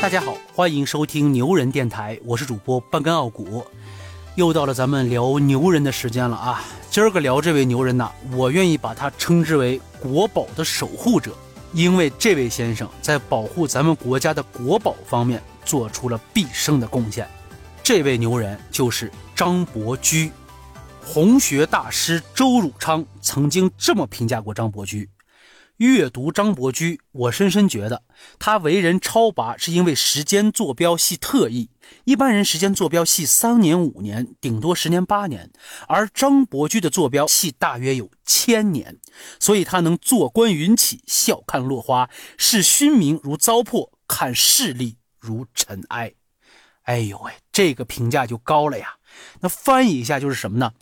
大家好，欢迎收听牛人电台，我是主播半根傲骨，又到了咱们聊牛人的时间了啊！今儿个聊这位牛人呐，我愿意把他称之为国宝的守护者，因为这位先生在保护咱们国家的国宝方面做出了毕生的贡献。这位牛人就是张伯驹，红学大师周汝昌曾经这么评价过张伯驹。阅读张伯驹，我深深觉得他为人超拔，是因为时间坐标系特异。一般人时间坐标系三年、五年，顶多十年、八年，而张伯驹的坐标系大约有千年，所以他能坐观云起，笑看落花，视勋名如糟粕，看势力如尘埃。哎呦喂，这个评价就高了呀！那翻译一下就是什么呢？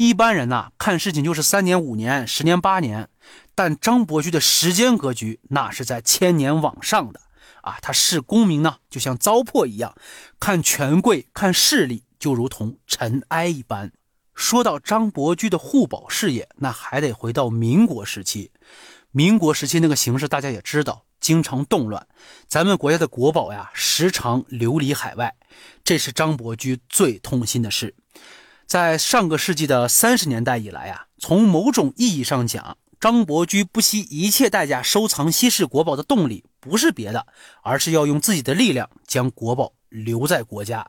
一般人呐，看事情就是三年、五年、十年、八年。但张伯驹的时间格局那是在千年往上的啊！他视功名呢，就像糟粕一样；看权贵、看势力，就如同尘埃一般。说到张伯驹的护宝事业，那还得回到民国时期。民国时期那个形势大家也知道，经常动乱，咱们国家的国宝呀，时常流离海外，这是张伯驹最痛心的事。在上个世纪的三十年代以来啊，从某种意义上讲，张伯驹不惜一切代价收藏稀世国宝的动力不是别的，而是要用自己的力量将国宝留在国家。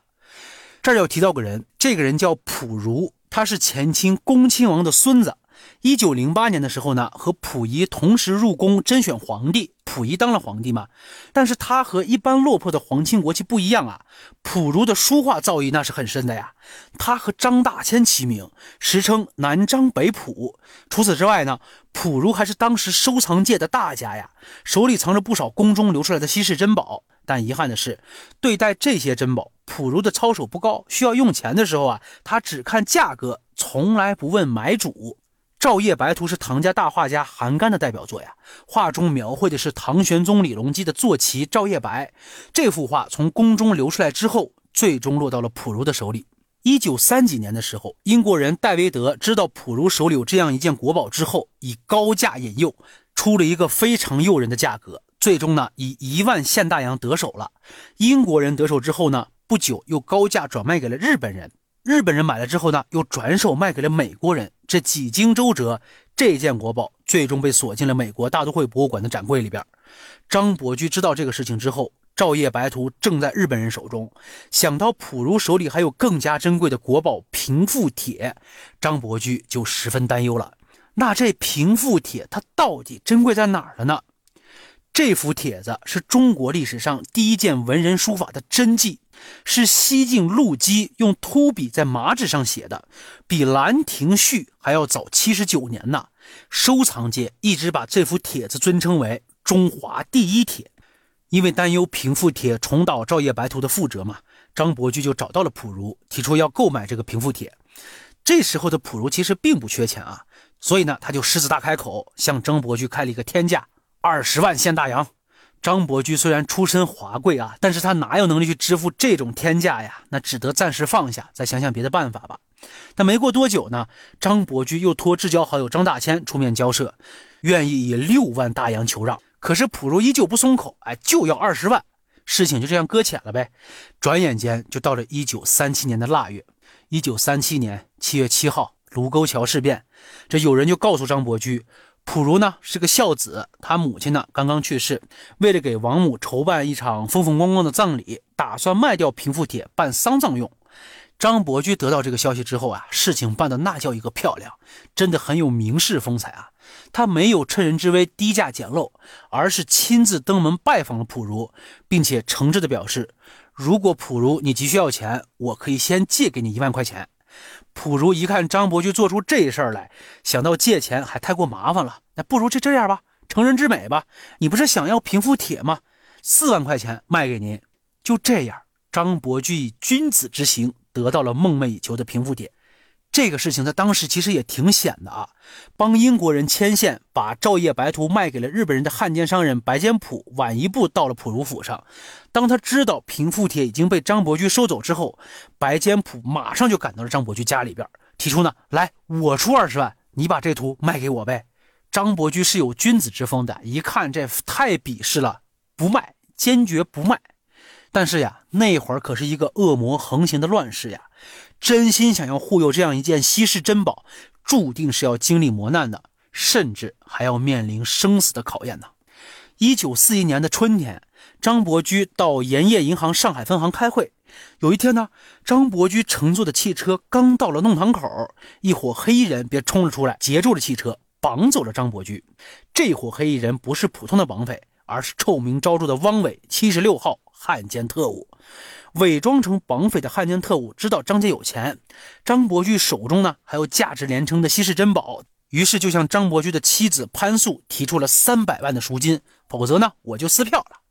这儿要提到个人，这个人叫溥儒，他是前清恭亲王的孙子。一九零八年的时候呢，和溥仪同时入宫甄选皇帝，溥仪当了皇帝嘛。但是他和一般落魄的皇亲国戚不一样啊，溥儒的书画造诣那是很深的呀。他和张大千齐名，时称南张北溥。除此之外呢，溥儒还是当时收藏界的大家呀，手里藏着不少宫中流出来的稀世珍宝。但遗憾的是，对待这些珍宝，溥儒的操守不高。需要用钱的时候啊，他只看价格，从来不问买主。《照夜白图》是唐家大画家韩干的代表作呀，画中描绘的是唐玄宗李隆基的坐骑照夜白。这幅画从宫中流出来之后，最终落到了溥儒的手里。一九三几年的时候，英国人戴维德知道溥儒手里有这样一件国宝之后，以高价引诱，出了一个非常诱人的价格，最终呢以一万现大洋得手了。英国人得手之后呢，不久又高价转卖给了日本人。日本人买了之后呢，又转手卖给了美国人。这几经周折，这件国宝最终被锁进了美国大都会博物馆的展柜里边。张伯驹知道这个事情之后，《照夜白图》正在日本人手中，想到溥儒手里还有更加珍贵的国宝《平复帖》，张伯驹就十分担忧了。那这《平复帖》它到底珍贵在哪儿了呢？这幅帖子是中国历史上第一件文人书法的真迹。是西晋陆机用秃笔在麻纸上写的，比《兰亭序》还要早七十九年呢。收藏界一直把这幅帖子尊称为中华第一帖，因为担忧平复帖重蹈《照夜白图》的覆辙嘛，张伯驹就找到了溥儒，提出要购买这个平复帖。这时候的溥儒其实并不缺钱啊，所以呢，他就狮子大开口，向张伯驹开了一个天价，二十万现大洋。张伯驹虽然出身华贵啊，但是他哪有能力去支付这种天价呀？那只得暂时放下，再想想别的办法吧。但没过多久呢，张伯驹又托至交好友张大千出面交涉，愿意以六万大洋求让。可是溥儒依旧不松口，哎，就要二十万。事情就这样搁浅了呗。转眼间就到了一九三七年的腊月。一九三七年七月七号，卢沟桥事变，这有人就告诉张伯驹。普如呢是个孝子，他母亲呢刚刚去世，为了给王母筹办一场风风光光的葬礼，打算卖掉平复帖办丧葬用。张伯驹得到这个消息之后啊，事情办的那叫一个漂亮，真的很有名士风采啊。他没有趁人之危低价捡漏，而是亲自登门拜访了普如，并且诚挚的表示，如果普如你急需要钱，我可以先借给你一万块钱。普如一看张伯驹做出这事儿来，想到借钱还太过麻烦了，那不如就这样吧，成人之美吧。你不是想要平复帖吗？四万块钱卖给您。就这样，张伯驹以君子之行得到了梦寐以求的平复帖。这个事情在当时其实也挺险的啊！帮英国人牵线，把《照夜白图》卖给了日本人的汉奸商人白坚普，晚一步到了普如府上。当他知道平复帖已经被张伯驹收走之后，白坚普马上就赶到了张伯驹家里边，提出呢：“来，我出二十万，你把这图卖给我呗。”张伯驹是有君子之风的，一看这太鄙视了，不卖，坚决不卖。但是呀，那会儿可是一个恶魔横行的乱世呀，真心想要护佑这样一件稀世珍宝，注定是要经历磨难的，甚至还要面临生死的考验呢。一九四一年的春天，张伯驹到盐业银行上海分行开会。有一天呢，张伯驹乘坐的汽车刚到了弄堂口，一伙黑衣人便冲了出来，截住了汽车，绑走了张伯驹。这伙黑衣人不是普通的绑匪，而是臭名昭著的汪伪七十六号汉奸特务。伪装成绑匪的汉奸特务知道张家有钱，张伯驹手中呢还有价值连城的稀世珍宝，于是就向张伯驹的妻子潘素提出了三百万的赎金，否则呢我就撕票了。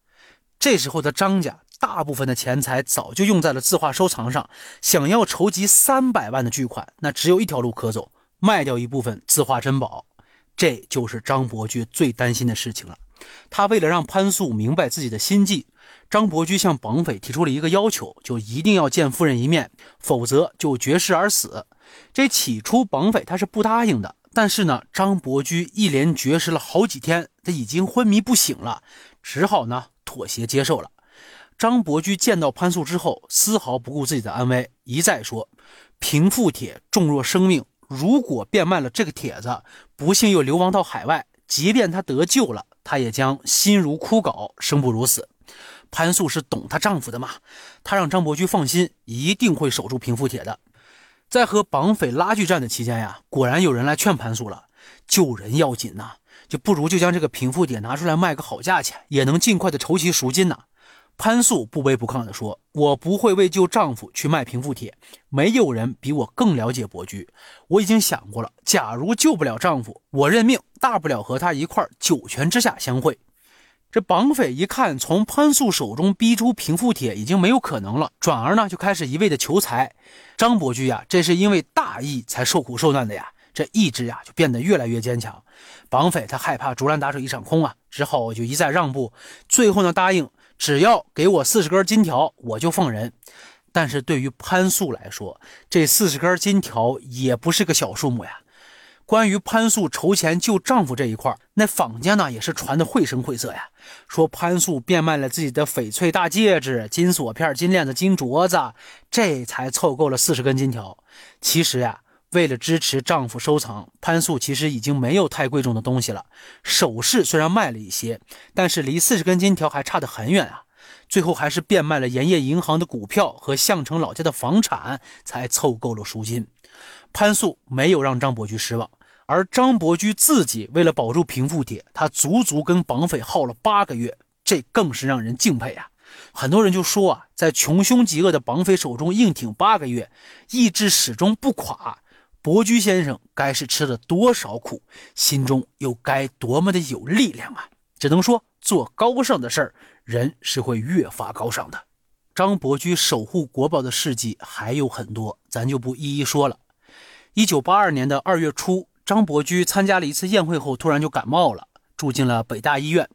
这时候的张家。大部分的钱财早就用在了字画收藏上，想要筹集三百万的巨款，那只有一条路可走，卖掉一部分字画珍宝。这就是张伯驹最担心的事情了。他为了让潘素明白自己的心计，张伯驹向绑匪提出了一个要求，就一定要见夫人一面，否则就绝食而死。这起初绑匪他是不答应的，但是呢，张伯驹一连绝食了好几天，他已经昏迷不醒了，只好呢妥协接受了。张伯驹见到潘素之后，丝毫不顾自己的安危，一再说：“平复帖重若生命，如果变卖了这个帖子，不幸又流亡到海外，即便他得救了，她也将心如枯槁，生不如死。”潘素是懂她丈夫的嘛，她让张伯驹放心，一定会守住平复帖的。在和绑匪拉锯战的期间呀，果然有人来劝潘素了：“救人要紧呐，就不如就将这个平复帖拿出来卖个好价钱，也能尽快的筹齐赎金呐。”潘素不卑不亢地说：“我不会为救丈夫去卖平复帖，没有人比我更了解伯驹。我已经想过了，假如救不了丈夫，我认命，大不了和他一块九泉之下相会。”这绑匪一看从潘素手中逼出平复帖已经没有可能了，转而呢就开始一味的求财。张伯驹呀，这是因为大义才受苦受难的呀，这意志呀就变得越来越坚强。绑匪他害怕竹篮打水一场空啊，只好就一再让步，最后呢答应。只要给我四十根金条，我就放人。但是对于潘素来说，这四十根金条也不是个小数目呀。关于潘素筹钱救丈夫这一块，那坊间呢也是传的绘声绘色呀。说潘素变卖了自己的翡翠大戒指、金锁片、金链子、金镯子，这才凑够了四十根金条。其实呀。为了支持丈夫收藏，潘素其实已经没有太贵重的东西了。首饰虽然卖了一些，但是离四十根金条还差得很远啊。最后还是变卖了盐业银行的股票和项城老家的房产，才凑够了赎金。潘素没有让张伯驹失望，而张伯驹自己为了保住平复帖，他足足跟绑匪耗了八个月，这更是让人敬佩啊。很多人就说啊，在穷凶极恶的绑匪手中硬挺八个月，意志始终不垮。伯驹先生该是吃了多少苦，心中又该多么的有力量啊！只能说做高尚的事儿，人是会越发高尚的。张伯驹守护国宝的事迹还有很多，咱就不一一说了。一九八二年的二月初，张伯驹参加了一次宴会后，突然就感冒了，住进了北大医院。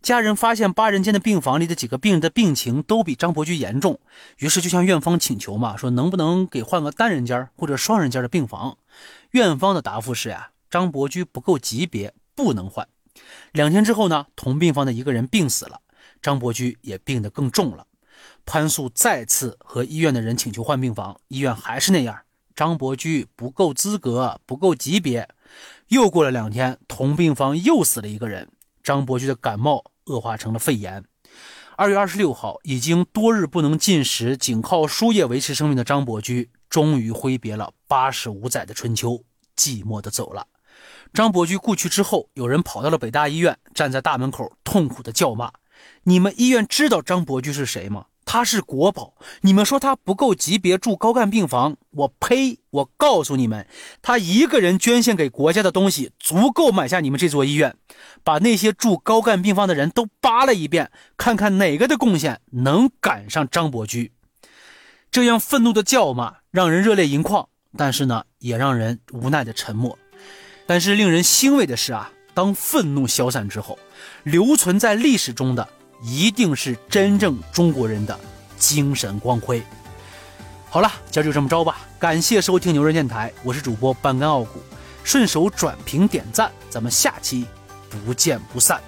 家人发现八人间的病房里的几个病人的病情都比张伯驹严重，于是就向院方请求嘛，说能不能给换个单人间或者双人间的病房？院方的答复是呀，张伯驹不够级别，不能换。两天之后呢，同病房的一个人病死了，张伯驹也病得更重了。潘素再次和医院的人请求换病房，医院还是那样，张伯驹不够资格，不够级别。又过了两天，同病房又死了一个人，张伯驹的感冒。恶化成了肺炎。二月二十六号，已经多日不能进食，仅靠输液维持生命的张伯驹，终于挥别了八十五载的春秋，寂寞的走了。张伯驹故去之后，有人跑到了北大医院，站在大门口痛苦的叫骂：“你们医院知道张伯驹是谁吗？”他是国宝，你们说他不够级别住高干病房？我呸！我告诉你们，他一个人捐献给国家的东西，足够买下你们这座医院。把那些住高干病房的人都扒了一遍，看看哪个的贡献能赶上张伯驹。这样愤怒的叫骂，让人热泪盈眶，但是呢，也让人无奈的沉默。但是令人欣慰的是啊，当愤怒消散之后，留存在历史中的。一定是真正中国人的精神光辉。好了，今儿就这么着吧。感谢收听牛人电台，我是主播半根傲骨，顺手转评点赞，咱们下期不见不散。